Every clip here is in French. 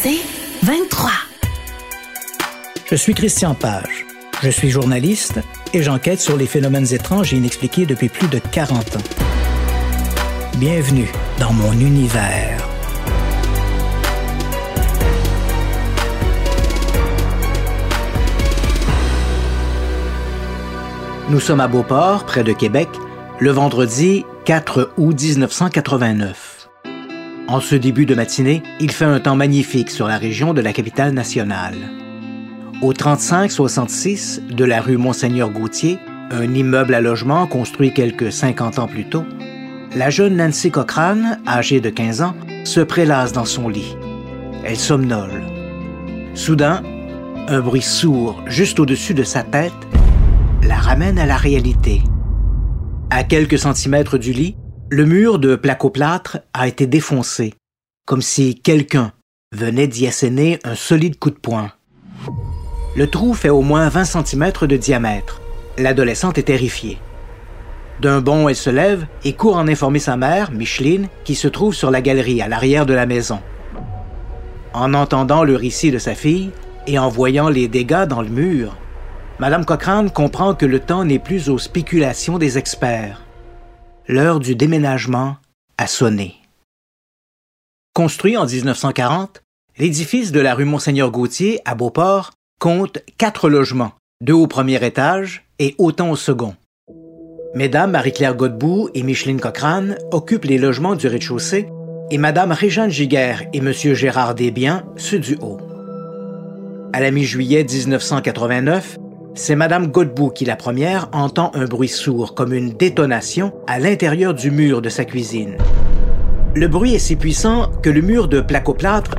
C'est 23. Je suis Christian Page. Je suis journaliste et j'enquête sur les phénomènes étranges et inexpliqués depuis plus de 40 ans. Bienvenue dans mon univers. Nous sommes à Beauport, près de Québec, le vendredi 4 août 1989. En ce début de matinée, il fait un temps magnifique sur la région de la capitale nationale. Au 3566 de la rue Monseigneur-Gauthier, un immeuble à logement construit quelques 50 ans plus tôt, la jeune Nancy Cochrane, âgée de 15 ans, se prélasse dans son lit. Elle somnole. Soudain, un bruit sourd juste au-dessus de sa tête la ramène à la réalité. À quelques centimètres du lit, le mur de placo-plâtre a été défoncé, comme si quelqu'un venait d'y asséner un solide coup de poing. Le trou fait au moins 20 cm de diamètre. L'adolescente est terrifiée. D'un bond, elle se lève et court en informer sa mère, Micheline, qui se trouve sur la galerie à l'arrière de la maison. En entendant le récit de sa fille et en voyant les dégâts dans le mur, Madame Cochrane comprend que le temps n'est plus aux spéculations des experts. L'heure du déménagement a sonné. Construit en 1940, l'édifice de la rue Monseigneur-Gauthier à Beauport compte quatre logements, deux au premier étage et autant au second. Mesdames Marie-Claire Godbout et Micheline Cochrane occupent les logements du rez-de-chaussée et Madame Réjeanne Giguère et Monsieur Gérard Desbiens ceux du haut. À la mi-juillet 1989, c'est Madame Godbout qui, la première, entend un bruit sourd comme une détonation à l'intérieur du mur de sa cuisine. Le bruit est si puissant que le mur de placoplâtre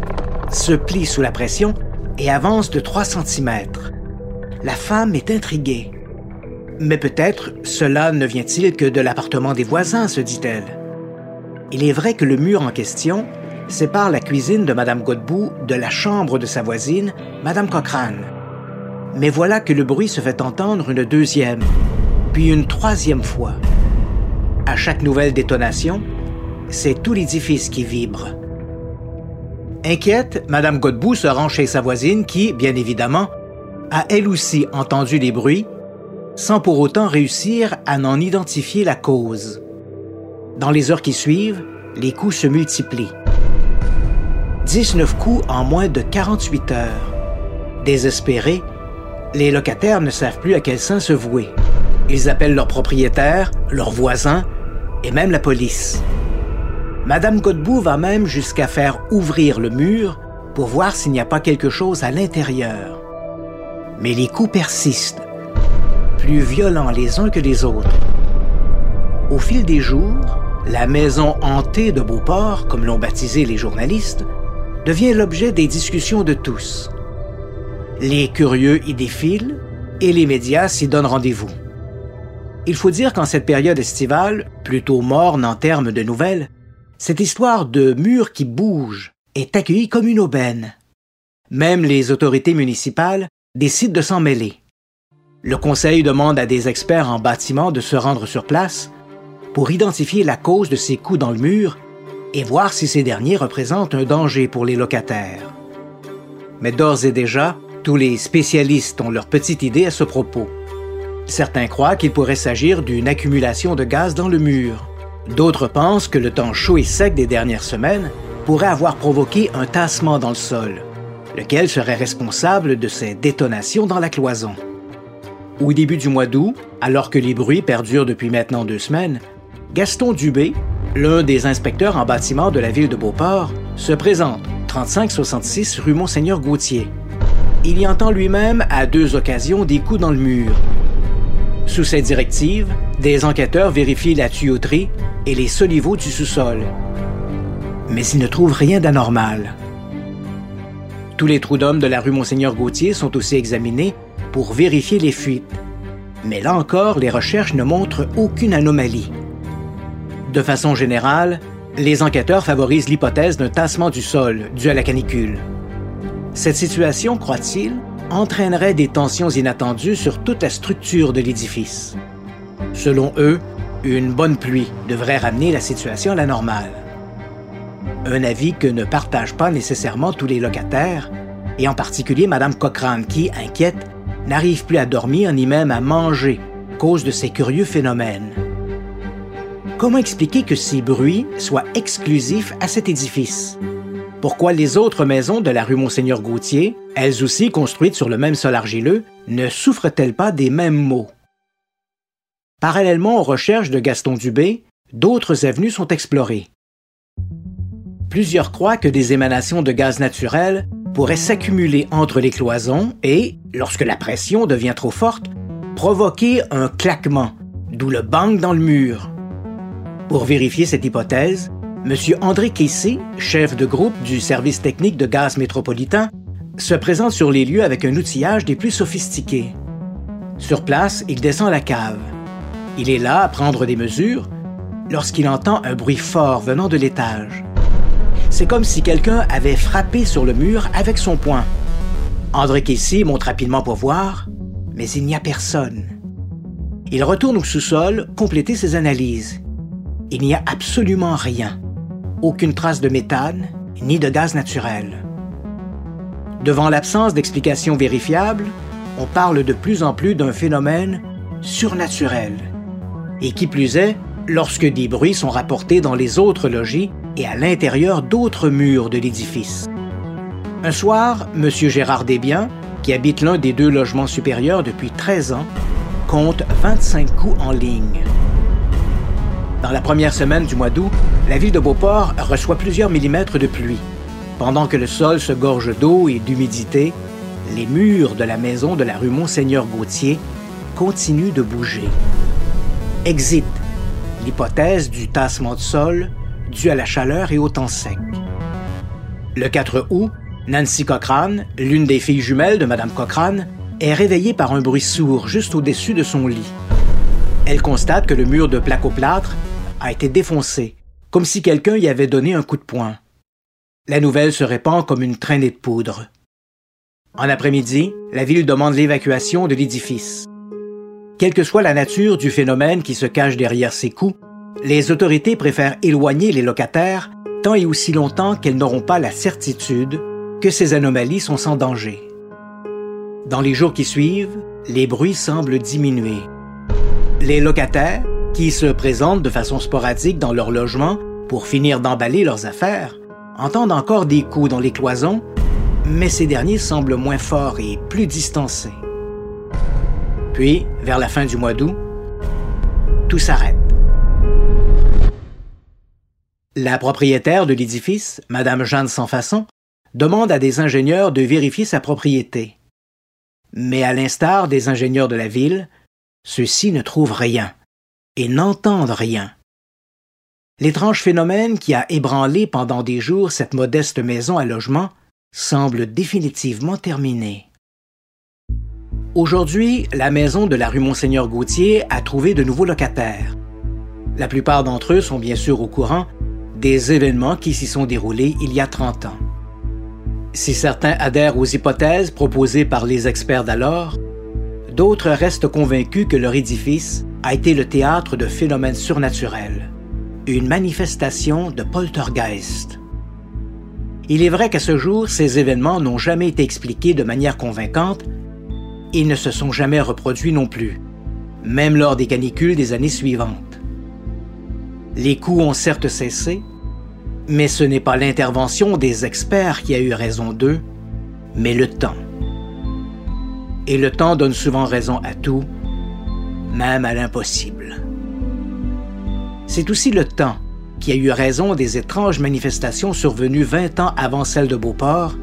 se plie sous la pression et avance de 3 cm. La femme est intriguée. Mais peut-être cela ne vient-il que de l'appartement des voisins, se dit-elle. Il est vrai que le mur en question sépare la cuisine de Madame Godbout de la chambre de sa voisine, Madame Cochrane. Mais voilà que le bruit se fait entendre une deuxième, puis une troisième fois. À chaque nouvelle détonation, c'est tout l'édifice qui vibre. Inquiète, Madame Godbout se rend chez sa voisine qui, bien évidemment, a elle aussi entendu les bruits, sans pour autant réussir à n'en identifier la cause. Dans les heures qui suivent, les coups se multiplient. 19 coups en moins de 48 heures. Désespérés, les locataires ne savent plus à quel sein se vouer. Ils appellent leurs propriétaires, leurs voisins et même la police. Madame Godbout va même jusqu'à faire ouvrir le mur pour voir s'il n'y a pas quelque chose à l'intérieur. Mais les coups persistent, plus violents les uns que les autres. Au fil des jours, la maison hantée de Beauport, comme l'ont baptisé les journalistes, devient l'objet des discussions de tous. Les curieux y défilent et les médias s'y donnent rendez-vous. Il faut dire qu'en cette période estivale, plutôt morne en termes de nouvelles, cette histoire de mur qui bouge est accueillie comme une aubaine. Même les autorités municipales décident de s'en mêler. Le conseil demande à des experts en bâtiment de se rendre sur place pour identifier la cause de ces coups dans le mur et voir si ces derniers représentent un danger pour les locataires. Mais d'ores et déjà, tous les spécialistes ont leur petite idée à ce propos. Certains croient qu'il pourrait s'agir d'une accumulation de gaz dans le mur. D'autres pensent que le temps chaud et sec des dernières semaines pourrait avoir provoqué un tassement dans le sol, lequel serait responsable de ces détonations dans la cloison? Au début du mois d'août, alors que les bruits perdurent depuis maintenant deux semaines, Gaston Dubé, l'un des inspecteurs en bâtiment de la ville de Beauport, se présente 3566 rue Monseigneur Gauthier il y entend lui-même à deux occasions des coups dans le mur. Sous cette directive, des enquêteurs vérifient la tuyauterie et les soliveaux du sous-sol. Mais ils ne trouvent rien d'anormal. Tous les trous d'hommes de la rue Monseigneur Gauthier sont aussi examinés pour vérifier les fuites. Mais là encore, les recherches ne montrent aucune anomalie. De façon générale, les enquêteurs favorisent l'hypothèse d'un tassement du sol dû à la canicule. Cette situation, croit-il, entraînerait des tensions inattendues sur toute la structure de l'édifice. Selon eux, une bonne pluie devrait ramener la situation à la normale. un avis que ne partagent pas nécessairement tous les locataires, et en particulier Mme Cochrane qui, inquiète, n'arrive plus à dormir ni même à manger cause de ces curieux phénomènes. Comment expliquer que ces bruits soient exclusifs à cet édifice? Pourquoi les autres maisons de la rue Monseigneur Gauthier, elles aussi construites sur le même sol argileux, ne souffrent-elles pas des mêmes maux? Parallèlement aux recherches de Gaston Dubé, d'autres avenues sont explorées. Plusieurs croient que des émanations de gaz naturel pourraient s'accumuler entre les cloisons et, lorsque la pression devient trop forte, provoquer un claquement, d'où le bang dans le mur. Pour vérifier cette hypothèse, M. André Kessé, chef de groupe du service technique de gaz métropolitain, se présente sur les lieux avec un outillage des plus sophistiqués. Sur place, il descend la cave. Il est là à prendre des mesures lorsqu'il entend un bruit fort venant de l'étage. C'est comme si quelqu'un avait frappé sur le mur avec son poing. André Kessy monte rapidement pour voir, mais il n'y a personne. Il retourne au sous-sol compléter ses analyses. Il n'y a absolument rien. Aucune trace de méthane, ni de gaz naturel. Devant l'absence d'explications vérifiables, on parle de plus en plus d'un phénomène surnaturel. Et qui plus est, lorsque des bruits sont rapportés dans les autres logis et à l'intérieur d'autres murs de l'édifice. Un soir, M. Gérard Desbiens, qui habite l'un des deux logements supérieurs depuis 13 ans, compte 25 coups en ligne. Dans la première semaine du mois d'août, la ville de Beauport reçoit plusieurs millimètres de pluie. Pendant que le sol se gorge d'eau et d'humidité, les murs de la maison de la rue Monseigneur Gauthier continuent de bouger. Exit l'hypothèse du tassement de sol dû à la chaleur et au temps sec. Le 4 août, Nancy Cochrane, l'une des filles jumelles de Mme Cochrane, est réveillée par un bruit sourd juste au-dessus de son lit. Elle constate que le mur de plaque-au-plâtre a été défoncé, comme si quelqu'un y avait donné un coup de poing. La nouvelle se répand comme une traînée de poudre. En après-midi, la ville demande l'évacuation de l'édifice. Quelle que soit la nature du phénomène qui se cache derrière ces coups, les autorités préfèrent éloigner les locataires tant et aussi longtemps qu'elles n'auront pas la certitude que ces anomalies sont sans danger. Dans les jours qui suivent, les bruits semblent diminuer. Les locataires, qui se présentent de façon sporadique dans leur logement pour finir d'emballer leurs affaires, entendent encore des coups dans les cloisons, mais ces derniers semblent moins forts et plus distancés. Puis, vers la fin du mois d'août, tout s'arrête. La propriétaire de l'édifice, Madame Jeanne Sans-Façon, demande à des ingénieurs de vérifier sa propriété. Mais à l'instar des ingénieurs de la ville, ceux-ci ne trouvent rien et n'entendent rien. L'étrange phénomène qui a ébranlé pendant des jours cette modeste maison à logement semble définitivement terminé. Aujourd'hui, la maison de la rue Monseigneur Gauthier a trouvé de nouveaux locataires. La plupart d'entre eux sont bien sûr au courant des événements qui s'y sont déroulés il y a 30 ans. Si certains adhèrent aux hypothèses proposées par les experts d'alors, d'autres restent convaincus que leur édifice a été le théâtre de phénomènes surnaturels, une manifestation de poltergeist. Il est vrai qu'à ce jour, ces événements n'ont jamais été expliqués de manière convaincante ils ne se sont jamais reproduits non plus, même lors des canicules des années suivantes. Les coups ont certes cessé, mais ce n'est pas l'intervention des experts qui a eu raison d'eux, mais le temps. Et le temps donne souvent raison à tout, même à l'impossible. C'est aussi le temps qui a eu raison des étranges manifestations survenues 20 ans avant celles de Beauport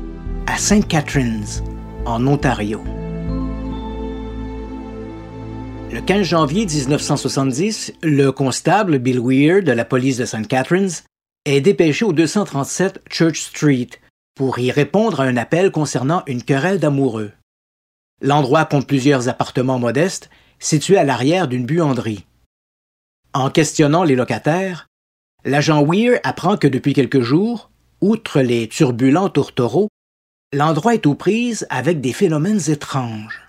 à St. Catharines, en Ontario. Le 15 janvier 1970, le constable Bill Weir de la police de St. Catharines est dépêché au 237 Church Street pour y répondre à un appel concernant une querelle d'amoureux. L'endroit compte plusieurs appartements modestes situés à l'arrière d'une buanderie. En questionnant les locataires, l'agent Weir apprend que depuis quelques jours, outre les turbulents tourtereaux, l'endroit est aux prises avec des phénomènes étranges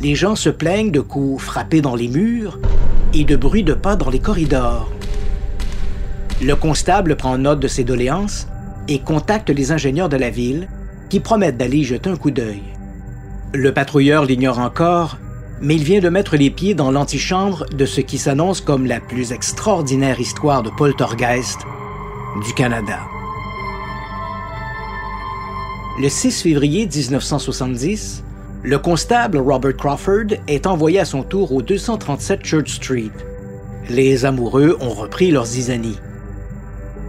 les gens se plaignent de coups frappés dans les murs et de bruits de pas dans les corridors. Le constable prend note de ses doléances et contacte les ingénieurs de la ville qui promettent d'aller y jeter un coup d'œil. Le patrouilleur l'ignore encore, mais il vient de mettre les pieds dans l'antichambre de ce qui s'annonce comme la plus extraordinaire histoire de poltergeist du Canada. Le 6 février 1970, le constable Robert Crawford est envoyé à son tour au 237 Church Street. Les amoureux ont repris leurs zizanies.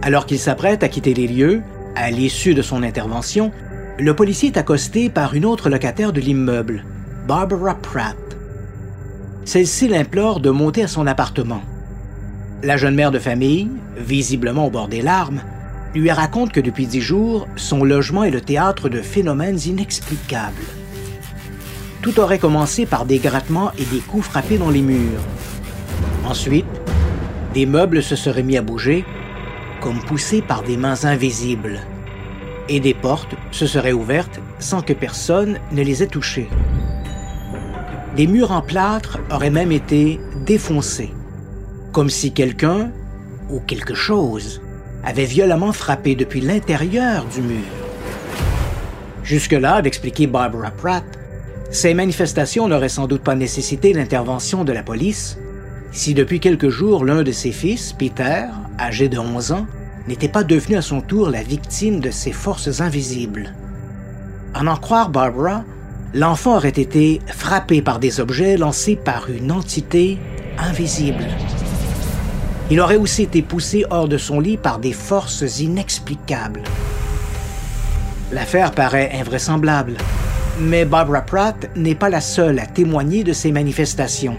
Alors qu'il s'apprête à quitter les lieux, à l'issue de son intervention, le policier est accosté par une autre locataire de l'immeuble, Barbara Pratt. Celle-ci l'implore de monter à son appartement. La jeune mère de famille, visiblement au bord des larmes, lui raconte que depuis dix jours, son logement est le théâtre de phénomènes inexplicables. Tout aurait commencé par des grattements et des coups frappés dans les murs. Ensuite, des meubles se seraient mis à bouger, comme poussés par des mains invisibles, et des portes se seraient ouvertes sans que personne ne les ait touchées. Des murs en plâtre auraient même été défoncés, comme si quelqu'un ou quelque chose avait violemment frappé depuis l'intérieur du mur. Jusque-là, d'expliquer Barbara Pratt, ces manifestations n'auraient sans doute pas nécessité l'intervention de la police si depuis quelques jours l'un de ses fils, Peter, âgé de 11 ans, n'était pas devenu à son tour la victime de ces forces invisibles. À en croire Barbara, l'enfant aurait été frappé par des objets lancés par une entité invisible. Il aurait aussi été poussé hors de son lit par des forces inexplicables. L'affaire paraît invraisemblable, mais Barbara Pratt n'est pas la seule à témoigner de ces manifestations.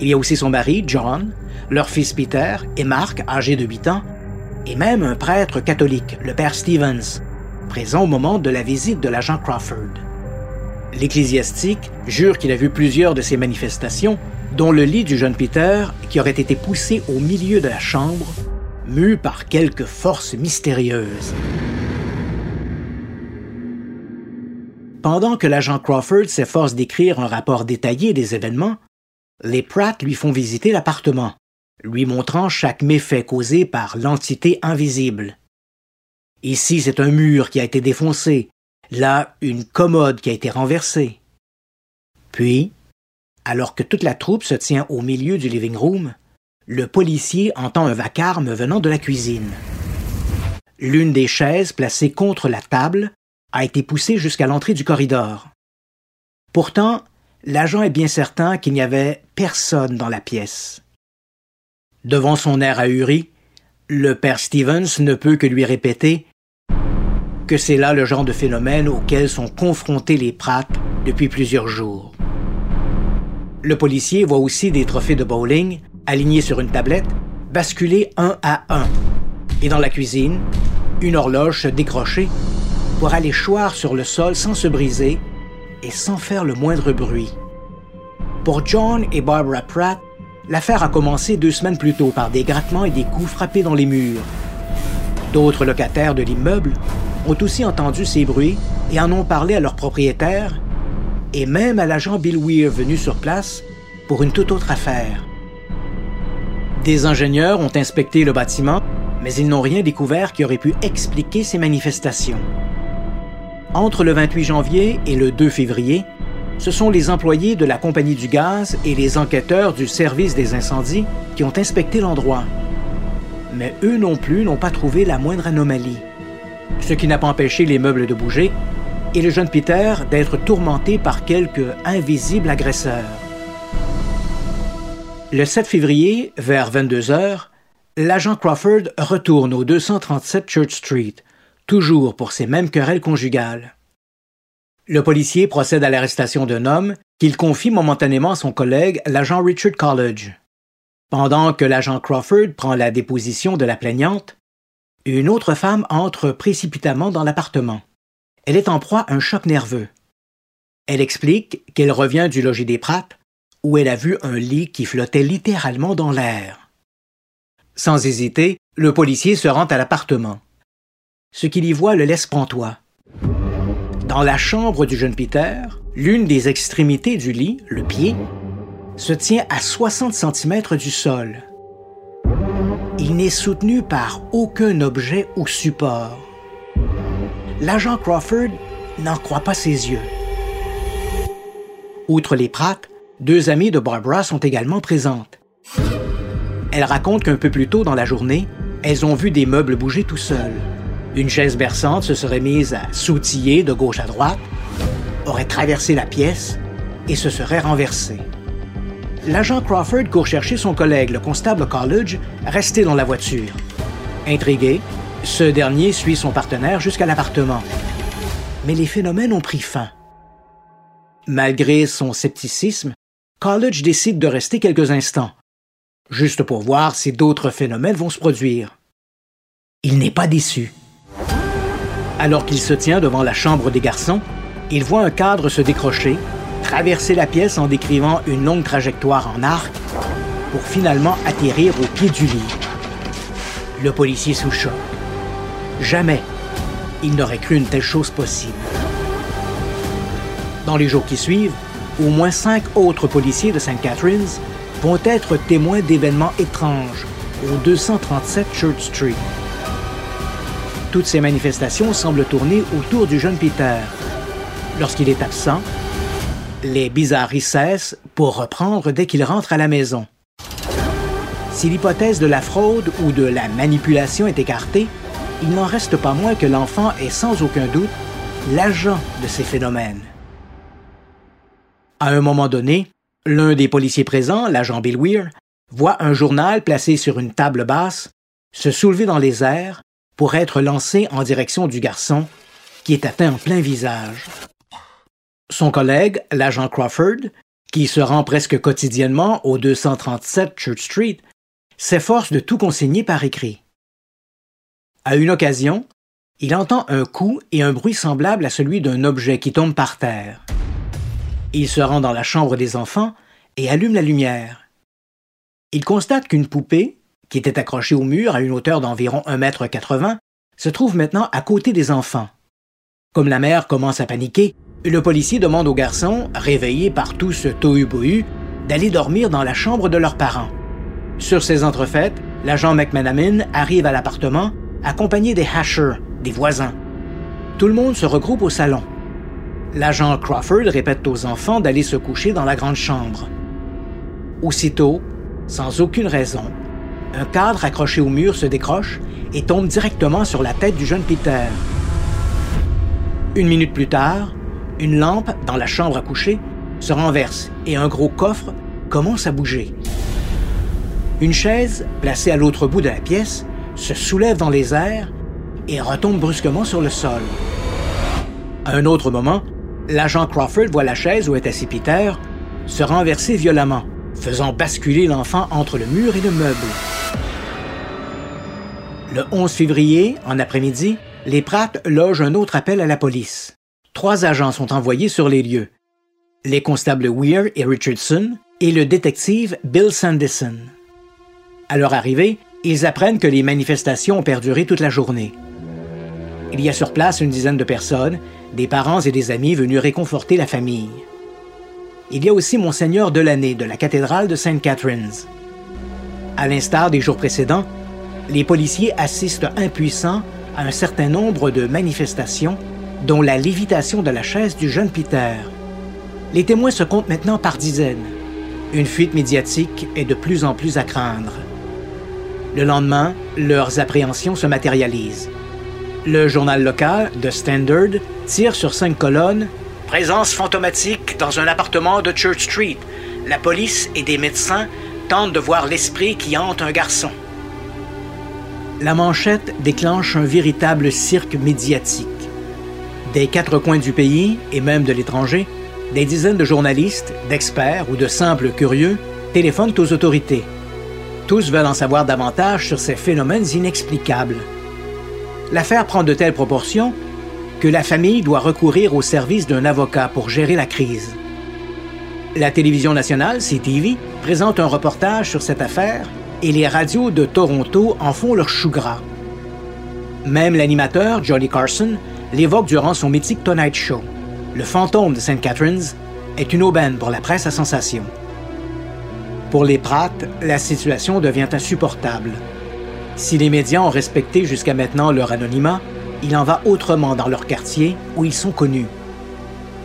Il y a aussi son mari, John, leur fils Peter et Mark, âgés de 8 ans, et même un prêtre catholique, le père Stevens, présent au moment de la visite de l'agent Crawford. L'ecclésiastique jure qu'il a vu plusieurs de ces manifestations, dont le lit du jeune Peter qui aurait été poussé au milieu de la chambre, mu par quelque force mystérieuse. Pendant que l'agent Crawford s'efforce d'écrire un rapport détaillé des événements, les Pratt lui font visiter l'appartement, lui montrant chaque méfait causé par l'entité invisible. Ici, c'est un mur qui a été défoncé, là, une commode qui a été renversée. Puis, alors que toute la troupe se tient au milieu du living room, le policier entend un vacarme venant de la cuisine. L'une des chaises placées contre la table a été poussé jusqu'à l'entrée du corridor. Pourtant, l'agent est bien certain qu'il n'y avait personne dans la pièce. Devant son air ahuri, le père Stevens ne peut que lui répéter que c'est là le genre de phénomène auquel sont confrontés les prates depuis plusieurs jours. Le policier voit aussi des trophées de bowling alignés sur une tablette, basculés un à un. Et dans la cuisine, une horloge se décrocher pour aller choir sur le sol sans se briser et sans faire le moindre bruit. Pour John et Barbara Pratt, l'affaire a commencé deux semaines plus tôt par des grattements et des coups frappés dans les murs. D'autres locataires de l'immeuble ont aussi entendu ces bruits et en ont parlé à leur propriétaire et même à l'agent Bill Weir venu sur place pour une toute autre affaire. Des ingénieurs ont inspecté le bâtiment, mais ils n'ont rien découvert qui aurait pu expliquer ces manifestations. Entre le 28 janvier et le 2 février, ce sont les employés de la compagnie du gaz et les enquêteurs du service des incendies qui ont inspecté l'endroit. Mais eux non plus n'ont pas trouvé la moindre anomalie, ce qui n'a pas empêché les meubles de bouger et le jeune Peter d'être tourmenté par quelques invisibles agresseurs. Le 7 février, vers 22 heures, l'agent Crawford retourne au 237 Church Street toujours pour ces mêmes querelles conjugales. Le policier procède à l'arrestation d'un homme qu'il confie momentanément à son collègue, l'agent Richard College. Pendant que l'agent Crawford prend la déposition de la plaignante, une autre femme entre précipitamment dans l'appartement. Elle est en proie à un choc nerveux. Elle explique qu'elle revient du logis des Pratt, où elle a vu un lit qui flottait littéralement dans l'air. Sans hésiter, le policier se rend à l'appartement. Ce qu'il y voit le laisse pantois. Dans la chambre du jeune Peter, l'une des extrémités du lit, le pied, se tient à 60 cm du sol. Il n'est soutenu par aucun objet ou support. L'agent Crawford n'en croit pas ses yeux. Outre les Pratt, deux amies de Barbara sont également présentes. Elles racontent qu'un peu plus tôt dans la journée, elles ont vu des meubles bouger tout seuls. Une chaise berçante se serait mise à sautiller de gauche à droite, aurait traversé la pièce et se serait renversée. L'agent Crawford court chercher son collègue, le constable College, resté dans la voiture. Intrigué, ce dernier suit son partenaire jusqu'à l'appartement. Mais les phénomènes ont pris fin. Malgré son scepticisme, College décide de rester quelques instants, juste pour voir si d'autres phénomènes vont se produire. Il n'est pas déçu. Alors qu'il se tient devant la chambre des garçons, il voit un cadre se décrocher, traverser la pièce en décrivant une longue trajectoire en arc, pour finalement atterrir au pied du lit. Le policier sous choc. Jamais il n'aurait cru une telle chose possible. Dans les jours qui suivent, au moins cinq autres policiers de St. Catharines vont être témoins d'événements étranges au 237 Church Street. Toutes ces manifestations semblent tourner autour du jeune Peter. Lorsqu'il est absent, les bizarreries cessent pour reprendre dès qu'il rentre à la maison. Si l'hypothèse de la fraude ou de la manipulation est écartée, il n'en reste pas moins que l'enfant est sans aucun doute l'agent de ces phénomènes. À un moment donné, l'un des policiers présents, l'agent Bill Weir, voit un journal placé sur une table basse se soulever dans les airs pour être lancé en direction du garçon qui est atteint en plein visage. Son collègue, l'agent Crawford, qui se rend presque quotidiennement au 237 Church Street, s'efforce de tout consigner par écrit. À une occasion, il entend un coup et un bruit semblable à celui d'un objet qui tombe par terre. Il se rend dans la chambre des enfants et allume la lumière. Il constate qu'une poupée, qui était accrochée au mur à une hauteur d'environ 1,80 m, se trouve maintenant à côté des enfants. Comme la mère commence à paniquer, le policier demande aux garçons, réveillés par tout ce tohu-bohu, d'aller dormir dans la chambre de leurs parents. Sur ces entrefaites, l'agent McManaman arrive à l'appartement accompagné des hashers, des voisins. Tout le monde se regroupe au salon. L'agent Crawford répète aux enfants d'aller se coucher dans la grande chambre. Aussitôt, sans aucune raison, un cadre accroché au mur se décroche et tombe directement sur la tête du jeune Peter. Une minute plus tard, une lampe dans la chambre à coucher se renverse et un gros coffre commence à bouger. Une chaise, placée à l'autre bout de la pièce, se soulève dans les airs et retombe brusquement sur le sol. À un autre moment, l'agent Crawford voit la chaise où est assis Peter se renverser violemment, faisant basculer l'enfant entre le mur et le meuble. Le 11 février, en après-midi, les Pratt logent un autre appel à la police. Trois agents sont envoyés sur les lieux. Les constables Weir et Richardson et le détective Bill Sanderson. À leur arrivée, ils apprennent que les manifestations ont perduré toute la journée. Il y a sur place une dizaine de personnes, des parents et des amis venus réconforter la famille. Il y a aussi Monseigneur Delaney de la cathédrale de St. Catharines. À l'instar des jours précédents, les policiers assistent impuissants à un certain nombre de manifestations, dont la lévitation de la chaise du jeune Peter. Les témoins se comptent maintenant par dizaines. Une fuite médiatique est de plus en plus à craindre. Le lendemain, leurs appréhensions se matérialisent. Le journal local, The Standard, tire sur cinq colonnes Présence fantomatique dans un appartement de Church Street. La police et des médecins tentent de voir l'esprit qui hante un garçon. La manchette déclenche un véritable cirque médiatique. Des quatre coins du pays, et même de l'étranger, des dizaines de journalistes, d'experts ou de simples curieux téléphonent aux autorités. Tous veulent en savoir davantage sur ces phénomènes inexplicables. L'affaire prend de telles proportions que la famille doit recourir au service d'un avocat pour gérer la crise. La télévision nationale, CTV, présente un reportage sur cette affaire et les radios de Toronto en font leur chou gras. Même l'animateur, Johnny Carson, l'évoque durant son mythique Tonight Show. Le fantôme de St. Catharines est une aubaine pour la presse à sensation. Pour les Pratt, la situation devient insupportable. Si les médias ont respecté jusqu'à maintenant leur anonymat, il en va autrement dans leur quartier où ils sont connus.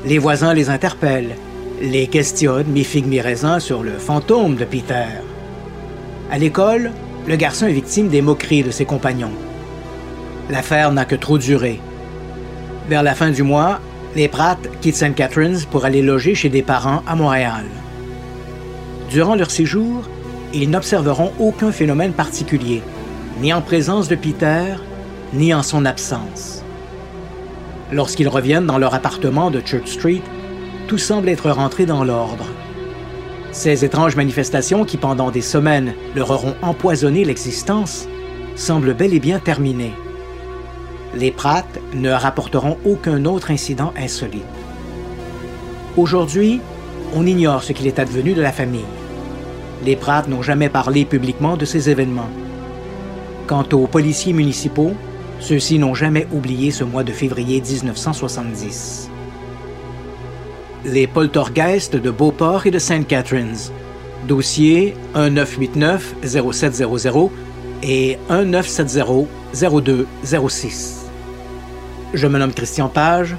Les voisins les interpellent, les questionnent mi-figue mi-raisin sur le fantôme de Peter. À l'école, le garçon est victime des moqueries de ses compagnons. L'affaire n'a que trop duré. Vers la fin du mois, les Pratt quittent St. Catharines pour aller loger chez des parents à Montréal. Durant leur séjour, ils n'observeront aucun phénomène particulier, ni en présence de Peter, ni en son absence. Lorsqu'ils reviennent dans leur appartement de Church Street, tout semble être rentré dans l'ordre. Ces étranges manifestations qui, pendant des semaines, leur auront empoisonné l'existence, semblent bel et bien terminées. Les Pratt ne rapporteront aucun autre incident insolite. Aujourd'hui, on ignore ce qu'il est advenu de la famille. Les Pratt n'ont jamais parlé publiquement de ces événements. Quant aux policiers municipaux, ceux-ci n'ont jamais oublié ce mois de février 1970. Les poltergeists de Beauport et de St. Catharines. Dossier 1989-0700 et 1970-0206. Je me nomme Christian Page.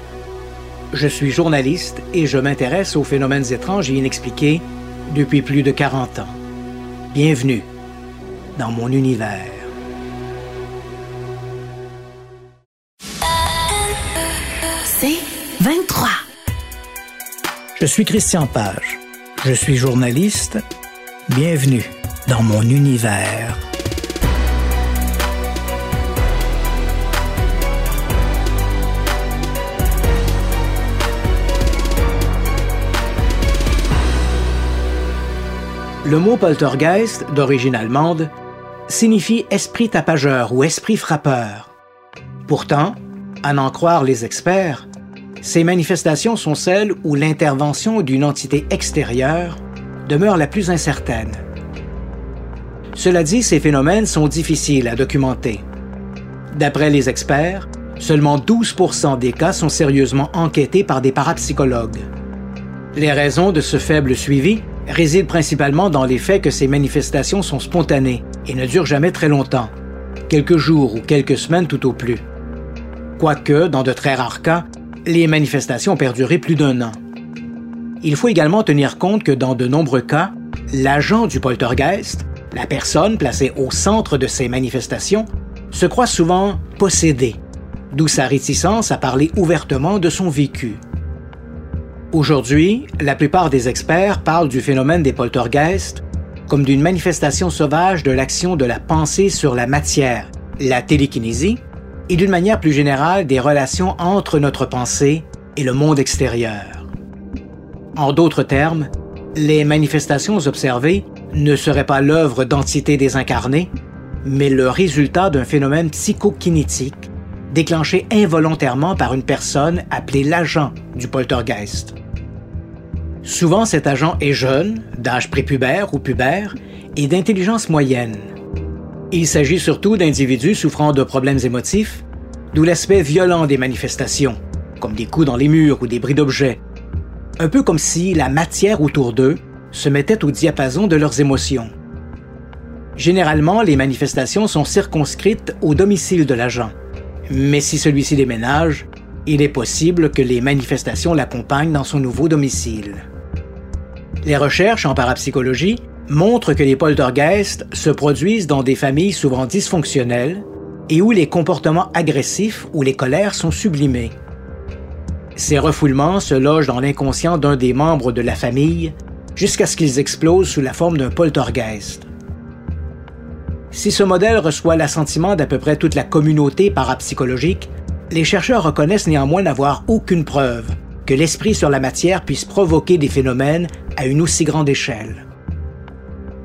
Je suis journaliste et je m'intéresse aux phénomènes étranges et inexpliqués depuis plus de 40 ans. Bienvenue dans mon univers. C'est 23. Je suis Christian Page. Je suis journaliste. Bienvenue dans mon univers. Le mot poltergeist, d'origine allemande, signifie esprit tapageur ou esprit frappeur. Pourtant, à n'en croire les experts, ces manifestations sont celles où l'intervention d'une entité extérieure demeure la plus incertaine. Cela dit, ces phénomènes sont difficiles à documenter. D'après les experts, seulement 12% des cas sont sérieusement enquêtés par des parapsychologues. Les raisons de ce faible suivi réside principalement dans les faits que ces manifestations sont spontanées et ne durent jamais très longtemps, quelques jours ou quelques semaines tout au plus. Quoique, dans de très rares cas, les manifestations ont perduré plus d'un an. Il faut également tenir compte que dans de nombreux cas, l'agent du poltergeist, la personne placée au centre de ces manifestations, se croit souvent possédé, d'où sa réticence à parler ouvertement de son vécu. Aujourd'hui, la plupart des experts parlent du phénomène des poltergeists comme d'une manifestation sauvage de l'action de la pensée sur la matière, la télékinésie, et d'une manière plus générale des relations entre notre pensée et le monde extérieur. En d'autres termes, les manifestations observées ne seraient pas l'œuvre d'entités désincarnées, mais le résultat d'un phénomène psychokinétique déclenché involontairement par une personne appelée l'agent du poltergeist. Souvent, cet agent est jeune, d'âge prépubère ou pubère, et d'intelligence moyenne. Il s'agit surtout d'individus souffrant de problèmes émotifs, d'où l'aspect violent des manifestations, comme des coups dans les murs ou des bris d'objets. Un peu comme si la matière autour d'eux se mettait au diapason de leurs émotions. Généralement, les manifestations sont circonscrites au domicile de l'agent. Mais si celui-ci déménage, il est possible que les manifestations l'accompagnent dans son nouveau domicile. Les recherches en parapsychologie montrent que les poltergeists se produisent dans des familles souvent dysfonctionnelles et où les comportements agressifs ou les colères sont sublimés. Ces refoulements se logent dans l'inconscient d'un des membres de la famille jusqu'à ce qu'ils explosent sous la forme d'un poltergeist. Si ce modèle reçoit l'assentiment d'à peu près toute la communauté parapsychologique, les chercheurs reconnaissent néanmoins n'avoir aucune preuve que l'esprit sur la matière puisse provoquer des phénomènes à une aussi grande échelle.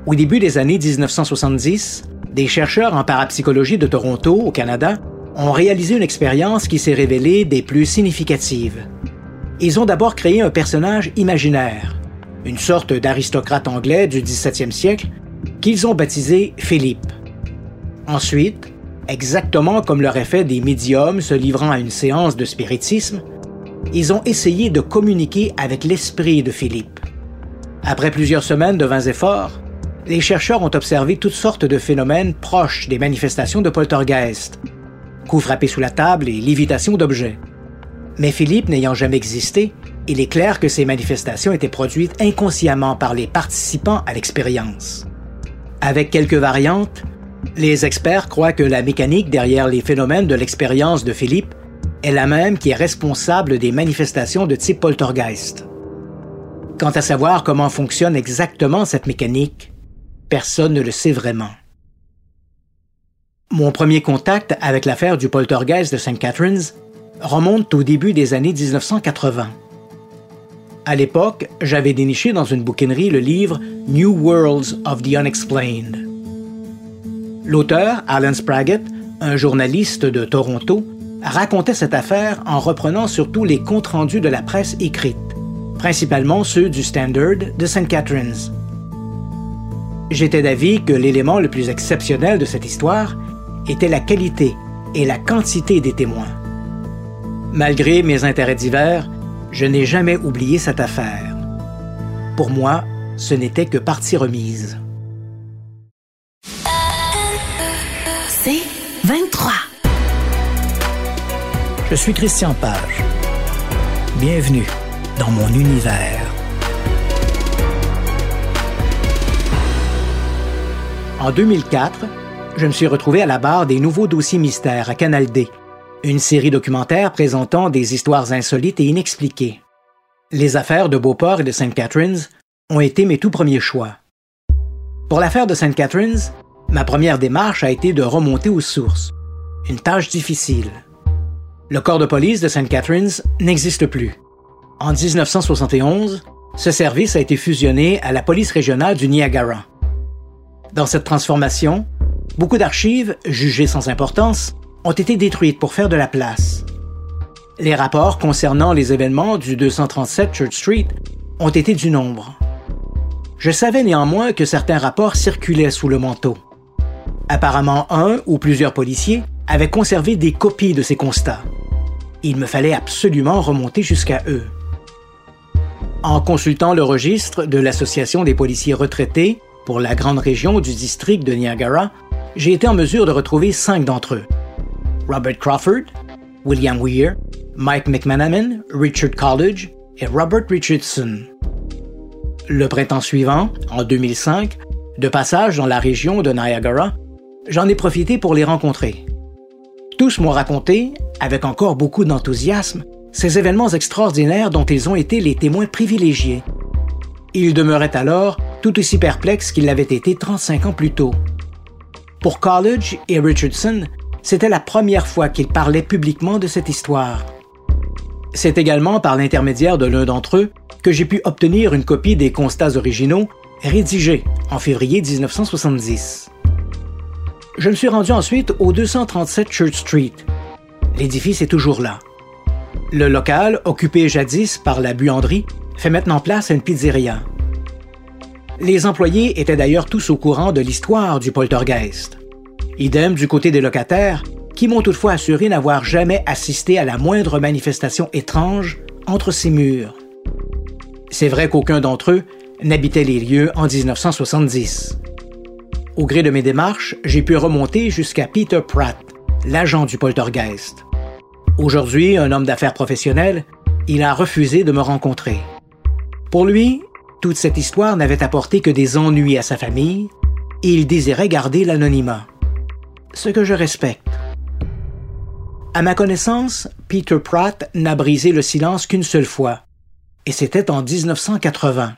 Au début des années 1970, des chercheurs en parapsychologie de Toronto, au Canada, ont réalisé une expérience qui s'est révélée des plus significatives. Ils ont d'abord créé un personnage imaginaire, une sorte d'aristocrate anglais du 17e siècle, qu'ils ont baptisé Philippe. Ensuite, exactement comme l'auraient fait des médiums se livrant à une séance de spiritisme, ils ont essayé de communiquer avec l'esprit de Philippe. Après plusieurs semaines de vains efforts, les chercheurs ont observé toutes sortes de phénomènes proches des manifestations de poltergeist. Coups frappés sous la table et lévitation d'objets. Mais Philippe n'ayant jamais existé, il est clair que ces manifestations étaient produites inconsciemment par les participants à l'expérience. Avec quelques variantes, les experts croient que la mécanique derrière les phénomènes de l'expérience de Philippe est la même qui est responsable des manifestations de type poltergeist. Quant à savoir comment fonctionne exactement cette mécanique, personne ne le sait vraiment. Mon premier contact avec l'affaire du poltergeist de St. Catharines remonte au début des années 1980. À l'époque, j'avais déniché dans une bouquinerie le livre New Worlds of the Unexplained. L'auteur, Alan Spraggett, un journaliste de Toronto, racontait cette affaire en reprenant surtout les comptes rendus de la presse écrite, principalement ceux du Standard de St. Catharines. J'étais d'avis que l'élément le plus exceptionnel de cette histoire était la qualité et la quantité des témoins. Malgré mes intérêts divers, je n'ai jamais oublié cette affaire. Pour moi, ce n'était que partie remise. Je suis Christian Page. Bienvenue dans mon univers. En 2004, je me suis retrouvé à la barre des nouveaux dossiers mystères à Canal D une série documentaire présentant des histoires insolites et inexpliquées. Les affaires de Beauport et de St. Catharines ont été mes tout premiers choix. Pour l'affaire de St. Catharines, ma première démarche a été de remonter aux sources. Une tâche difficile. Le corps de police de St. Catharines n'existe plus. En 1971, ce service a été fusionné à la police régionale du Niagara. Dans cette transformation, beaucoup d'archives, jugées sans importance, ont été détruites pour faire de la place. Les rapports concernant les événements du 237 Church Street ont été du nombre. Je savais néanmoins que certains rapports circulaient sous le manteau. Apparemment, un ou plusieurs policiers avaient conservé des copies de ces constats. Il me fallait absolument remonter jusqu'à eux. En consultant le registre de l'Association des policiers retraités pour la grande région du district de Niagara, j'ai été en mesure de retrouver cinq d'entre eux. Robert Crawford, William Weir, Mike McManaman, Richard College et Robert Richardson. Le printemps suivant, en 2005, de passage dans la région de Niagara, j'en ai profité pour les rencontrer. Tous m'ont raconté, avec encore beaucoup d'enthousiasme, ces événements extraordinaires dont ils ont été les témoins privilégiés. Ils demeuraient alors tout aussi perplexes qu'ils l'avaient été 35 ans plus tôt. Pour College et Richardson, c'était la première fois qu'il parlait publiquement de cette histoire. C'est également par l'intermédiaire de l'un d'entre eux que j'ai pu obtenir une copie des constats originaux rédigés en février 1970. Je me suis rendu ensuite au 237 Church Street. L'édifice est toujours là. Le local, occupé jadis par la buanderie, fait maintenant place à une pizzeria. Les employés étaient d'ailleurs tous au courant de l'histoire du poltergeist. Idem du côté des locataires, qui m'ont toutefois assuré n'avoir jamais assisté à la moindre manifestation étrange entre ces murs. C'est vrai qu'aucun d'entre eux n'habitait les lieux en 1970. Au gré de mes démarches, j'ai pu remonter jusqu'à Peter Pratt, l'agent du poltergeist. Aujourd'hui, un homme d'affaires professionnel, il a refusé de me rencontrer. Pour lui, toute cette histoire n'avait apporté que des ennuis à sa famille et il désirait garder l'anonymat ce que je respecte. À ma connaissance, Peter Pratt n'a brisé le silence qu'une seule fois, et c'était en 1980.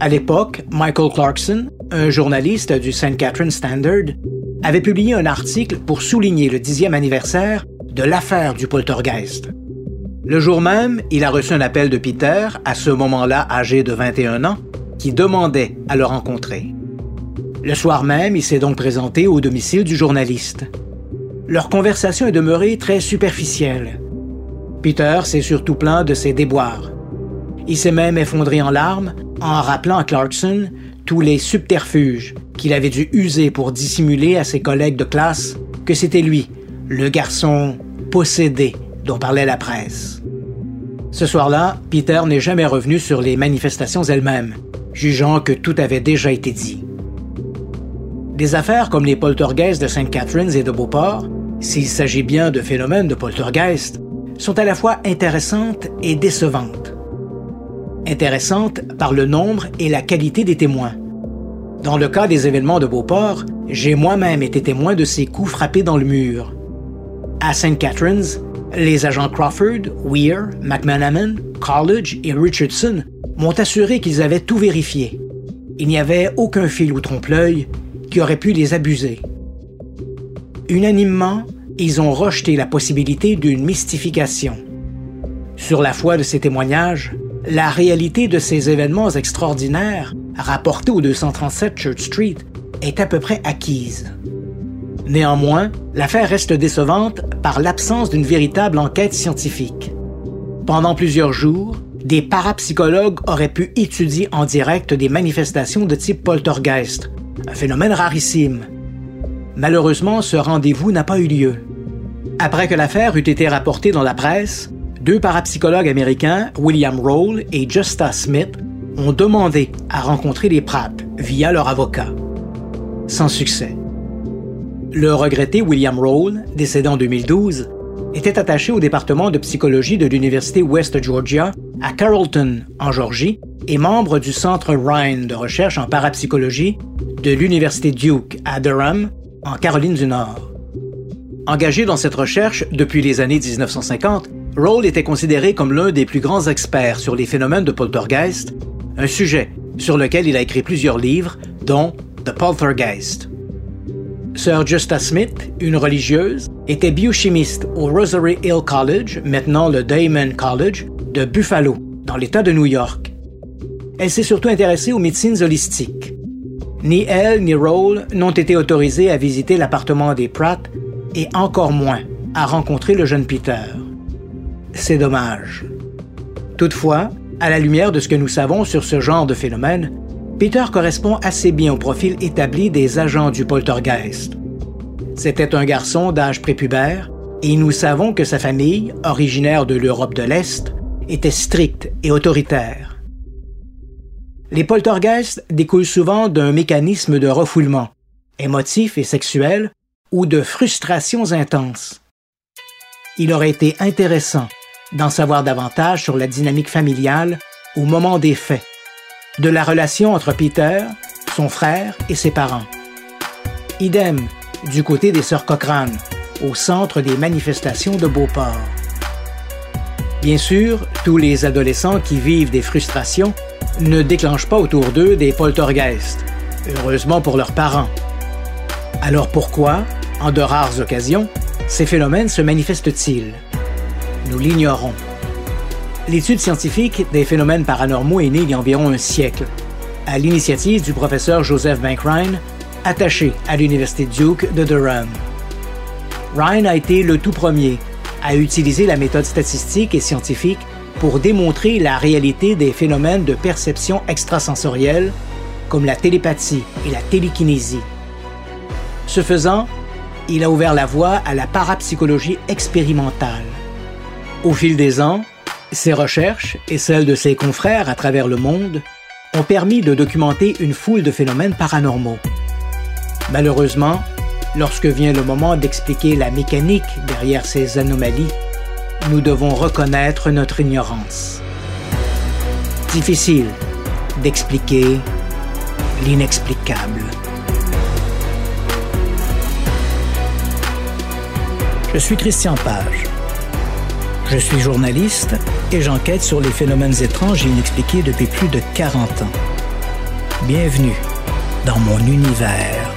À l'époque, Michael Clarkson, un journaliste du St. Catherine Standard, avait publié un article pour souligner le dixième anniversaire de l'affaire du poltergeist. Le jour même, il a reçu un appel de Peter, à ce moment-là âgé de 21 ans, qui demandait à le rencontrer. Le soir même, il s'est donc présenté au domicile du journaliste. Leur conversation est demeurée très superficielle. Peter s'est surtout plaint de ses déboires. Il s'est même effondré en larmes en rappelant à Clarkson tous les subterfuges qu'il avait dû user pour dissimuler à ses collègues de classe que c'était lui, le garçon possédé dont parlait la presse. Ce soir-là, Peter n'est jamais revenu sur les manifestations elles-mêmes, jugeant que tout avait déjà été dit. Des affaires comme les poltergeists de St. Catharines et de Beauport, s'il s'agit bien de phénomènes de poltergeist, sont à la fois intéressantes et décevantes. Intéressantes par le nombre et la qualité des témoins. Dans le cas des événements de Beauport, j'ai moi-même été témoin de ces coups frappés dans le mur. À St. Catharines, les agents Crawford, Weir, McManaman, College et Richardson m'ont assuré qu'ils avaient tout vérifié. Il n'y avait aucun fil ou trompe-l'œil qui aurait pu les abuser. Unanimement, ils ont rejeté la possibilité d'une mystification. Sur la foi de ces témoignages, la réalité de ces événements extraordinaires, rapportés au 237 Church Street, est à peu près acquise. Néanmoins, l'affaire reste décevante par l'absence d'une véritable enquête scientifique. Pendant plusieurs jours, des parapsychologues auraient pu étudier en direct des manifestations de type poltergeist, un phénomène rarissime. Malheureusement, ce rendez-vous n'a pas eu lieu. Après que l'affaire eut été rapportée dans la presse, deux parapsychologues américains, William Roll et Justa Smith, ont demandé à rencontrer les Pratt via leur avocat. Sans succès. Le regretté William Roll, décédé en 2012, était attaché au département de psychologie de l'Université West Georgia à Carrollton, en Georgie, et membre du Centre Rhine de recherche en parapsychologie de l'Université Duke à Durham, en Caroline du Nord. Engagé dans cette recherche depuis les années 1950, Roll était considéré comme l'un des plus grands experts sur les phénomènes de poltergeist, un sujet sur lequel il a écrit plusieurs livres, dont The Poltergeist. Sir Justa Smith, une religieuse, était biochimiste au Rosary Hill College, maintenant le Damon College, de Buffalo, dans l'État de New York. Elle s'est surtout intéressée aux médecines holistiques. Ni elle ni Roll n'ont été autorisés à visiter l'appartement des Pratt et encore moins à rencontrer le jeune Peter. C'est dommage. Toutefois, à la lumière de ce que nous savons sur ce genre de phénomène, Peter correspond assez bien au profil établi des agents du poltergeist. C'était un garçon d'âge prépubère et nous savons que sa famille, originaire de l'Europe de l'Est, était stricte et autoritaire. Les poltergeists découlent souvent d'un mécanisme de refoulement, émotif et sexuel, ou de frustrations intenses. Il aurait été intéressant d'en savoir davantage sur la dynamique familiale au moment des faits, de la relation entre Peter, son frère et ses parents. Idem du côté des sœurs Cochrane, au centre des manifestations de Beauport. Bien sûr, tous les adolescents qui vivent des frustrations ne déclenchent pas autour d'eux des poltergeists, heureusement pour leurs parents. Alors pourquoi, en de rares occasions, ces phénomènes se manifestent-ils? Nous l'ignorons. L'étude scientifique des phénomènes paranormaux est née il y a environ un siècle, à l'initiative du professeur Joseph Bankrine, attaché à l'Université Duke de Durham. Ryan a été le tout premier à utiliser la méthode statistique et scientifique pour démontrer la réalité des phénomènes de perception extrasensorielle comme la télépathie et la télékinésie. Ce faisant, il a ouvert la voie à la parapsychologie expérimentale. Au fil des ans, ses recherches et celles de ses confrères à travers le monde ont permis de documenter une foule de phénomènes paranormaux. Malheureusement, lorsque vient le moment d'expliquer la mécanique derrière ces anomalies, nous devons reconnaître notre ignorance. Difficile d'expliquer l'inexplicable. Je suis Christian Page. Je suis journaliste et j'enquête sur les phénomènes étranges et inexpliqués depuis plus de 40 ans. Bienvenue dans mon univers.